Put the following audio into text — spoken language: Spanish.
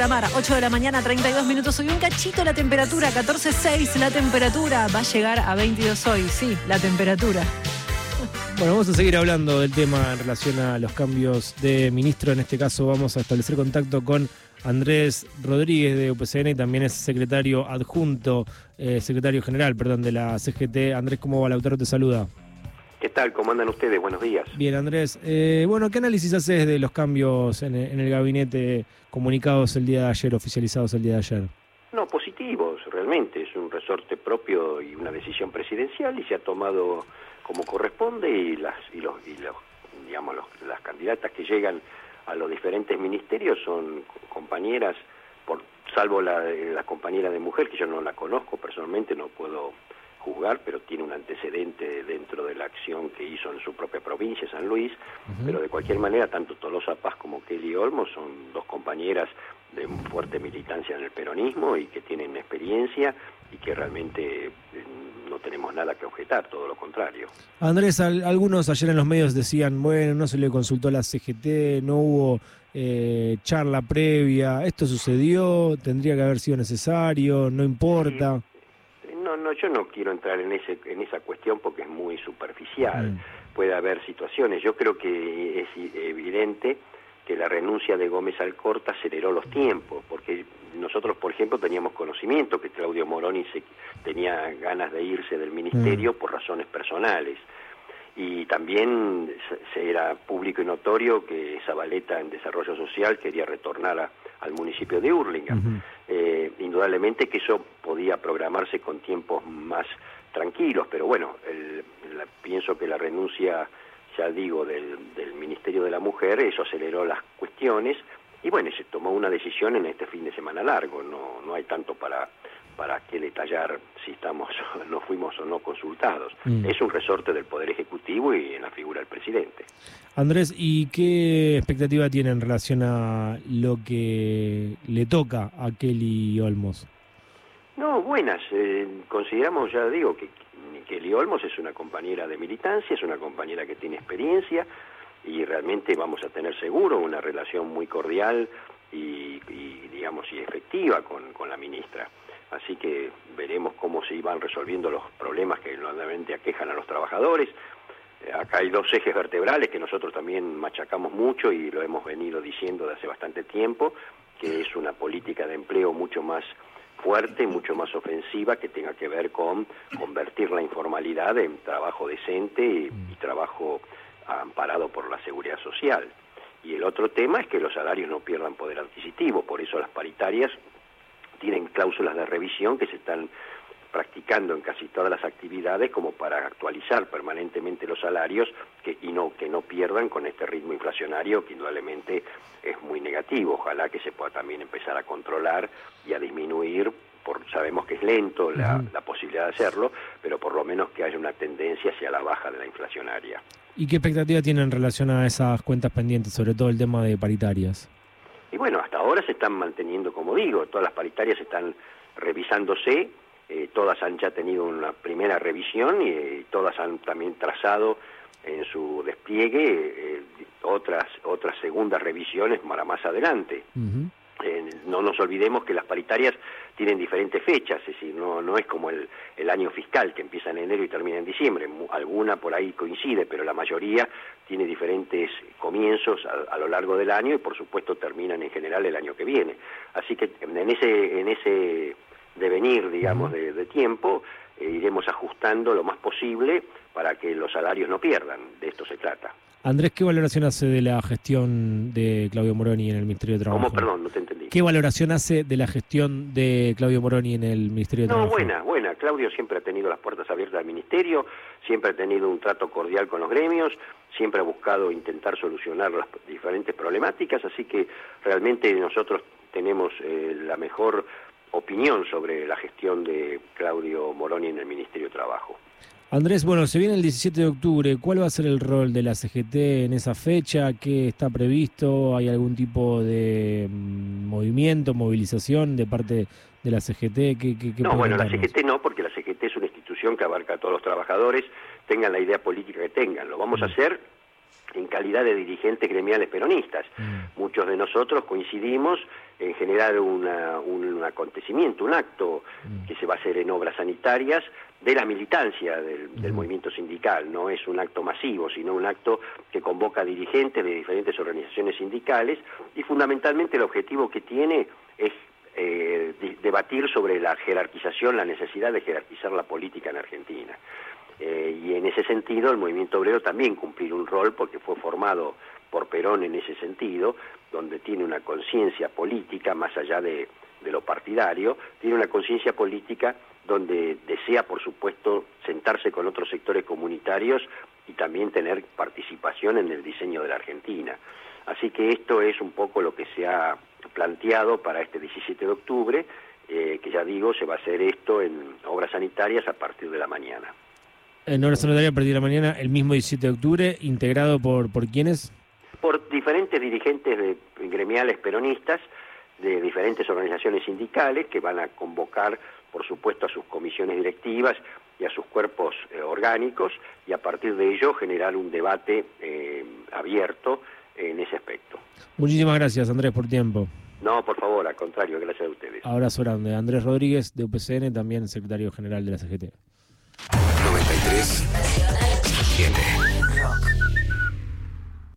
Programar 8 de la mañana, 32 minutos. Hoy un cachito la temperatura, 14.6 la temperatura. Va a llegar a 22 hoy, sí, la temperatura. Bueno, vamos a seguir hablando del tema en relación a los cambios de ministro. En este caso vamos a establecer contacto con Andrés Rodríguez de UPCN y también es secretario adjunto, eh, secretario general, perdón, de la CGT. Andrés, ¿cómo va? Lautaro te saluda. ¿Qué tal? ¿Cómo andan ustedes? Buenos días. Bien, Andrés. Eh, bueno, ¿qué análisis haces de los cambios en el, en el gabinete comunicados el día de ayer, oficializados el día de ayer? No, positivos, realmente. Es un resorte propio y una decisión presidencial y se ha tomado como corresponde y las y los, y los digamos los, las candidatas que llegan a los diferentes ministerios son compañeras por salvo la, la compañera de mujer que yo no la conozco personalmente no puedo juzgar, pero tiene un antecedente dentro de la acción que hizo en su propia provincia, San Luis, pero de cualquier manera, tanto Tolosa Paz como Kelly Olmos son dos compañeras de fuerte militancia en el peronismo y que tienen experiencia y que realmente eh, no tenemos nada que objetar, todo lo contrario. Andrés, algunos ayer en los medios decían, bueno, no se le consultó a la CGT, no hubo eh, charla previa, esto sucedió, tendría que haber sido necesario, no importa. No, yo no quiero entrar en ese en esa cuestión porque es muy superficial. Mm. Puede haber situaciones. Yo creo que es evidente que la renuncia de Gómez Alcorta aceleró los tiempos, porque nosotros, por ejemplo, teníamos conocimiento que Claudio Moroni se, tenía ganas de irse del ministerio mm. por razones personales y también se era público y notorio que Zabaleta en Desarrollo Social quería retornar al municipio de Hurlingham. eh, indudablemente que eso podía programarse con tiempos más tranquilos, pero bueno, el, pienso que la renuncia, ya digo, del, del Ministerio de la Mujer, eso aceleró las cuestiones y bueno, se tomó una decisión en este fin de semana largo, no, no hay tanto para para qué detallar si estamos no fuimos o no consultados. Mm. Es un resorte del Poder Ejecutivo y en la figura del presidente. Andrés, ¿y qué expectativa tiene en relación a lo que le toca a Kelly Olmos? No, buenas. Eh, consideramos, ya digo, que Kelly Olmos es una compañera de militancia, es una compañera que tiene experiencia y realmente vamos a tener seguro una relación muy cordial y, y digamos, y efectiva con, con la ministra así que veremos cómo se van resolviendo los problemas que normalmente aquejan a los trabajadores. Eh, acá hay dos ejes vertebrales que nosotros también machacamos mucho y lo hemos venido diciendo de hace bastante tiempo, que es una política de empleo mucho más fuerte, mucho más ofensiva, que tenga que ver con convertir la informalidad en trabajo decente y, y trabajo amparado por la seguridad social. Y el otro tema es que los salarios no pierdan poder adquisitivo, por eso las paritarias tienen cláusulas de revisión que se están practicando en casi todas las actividades como para actualizar permanentemente los salarios que, y no que no pierdan con este ritmo inflacionario que indudablemente es muy negativo. Ojalá que se pueda también empezar a controlar y a disminuir. Por, sabemos que es lento la, uh -huh. la posibilidad de hacerlo, pero por lo menos que haya una tendencia hacia la baja de la inflacionaria. ¿Y qué expectativa tiene en relación a esas cuentas pendientes, sobre todo el tema de paritarias? Y bueno, hasta ahora se están manteniendo, como digo, todas las paritarias están revisándose, eh, todas han ya tenido una primera revisión y eh, todas han también trazado en su despliegue eh, otras otras segundas revisiones para más adelante. Eh, no nos olvidemos que las paritarias tienen diferentes fechas, es decir, no, no es como el, el, año fiscal que empieza en enero y termina en diciembre, alguna por ahí coincide, pero la mayoría tiene diferentes comienzos a, a, lo largo del año y por supuesto terminan en general el año que viene. Así que en ese, en ese devenir, digamos, de, de tiempo, eh, iremos ajustando lo más posible para que los salarios no pierdan, de esto se trata. Andrés, ¿qué valoración hace de la gestión de Claudio Moroni en el Ministerio de Trabajo? ¿Cómo? Perdón, no te entendí. ¿Qué valoración hace de la gestión de Claudio Moroni en el Ministerio de no, Trabajo? No, buena, buena. Claudio siempre ha tenido las puertas abiertas al Ministerio, siempre ha tenido un trato cordial con los gremios, siempre ha buscado intentar solucionar las diferentes problemáticas, así que realmente nosotros tenemos eh, la mejor opinión sobre la gestión de Claudio Moroni en el Ministerio de Trabajo. Andrés, bueno, se viene el 17 de octubre. ¿Cuál va a ser el rol de la CGT en esa fecha? ¿Qué está previsto? ¿Hay algún tipo de mm, movimiento, movilización de parte de la CGT? ¿Qué, qué, qué no, bueno, la CGT no, porque la CGT es una institución que abarca a todos los trabajadores, tengan la idea política que tengan. Lo vamos a hacer en calidad de dirigentes gremiales peronistas. Mm. Muchos de nosotros coincidimos en generar una- un acontecimiento, un acto Mm. que se va a hacer en obras sanitarias de la militancia del, del Ujú. movimiento sindical. No es un acto masivo, sino un acto que convoca dirigentes de diferentes organizaciones sindicales y fundamentalmente el objetivo que tiene es eh, debatir sobre la jerarquización, la necesidad de jerarquizar la política en Argentina. Eh, y en ese sentido el movimiento obrero también cumplir un rol porque fue formado por Perón en ese sentido, donde tiene una conciencia política más allá de, lo partidario, tiene una conciencia política donde desea, por supuesto, sentarse con otros sectores comunitarios y también tener participación en el diseño de la Argentina. Así que esto es un poco lo que se ha planteado para este 17 de octubre, eh, que ya digo, se va a hacer esto en obras sanitarias a partir de la mañana. En hora sanitaria a partir de la mañana, el mismo 17 de octubre, integrado por, por quiénes? por diferentes dirigentes de, gremiales peronistas de diferentes organizaciones sindicales que van a convocar, por supuesto, a sus comisiones directivas y a sus cuerpos eh, orgánicos y a partir de ello generar un debate eh, abierto en ese aspecto. Muchísimas gracias, Andrés, por tiempo. No, por favor, al contrario, gracias a ustedes. Abrazo grande. Andrés Rodríguez, de UPCN, también secretario general de la CGT. 93 7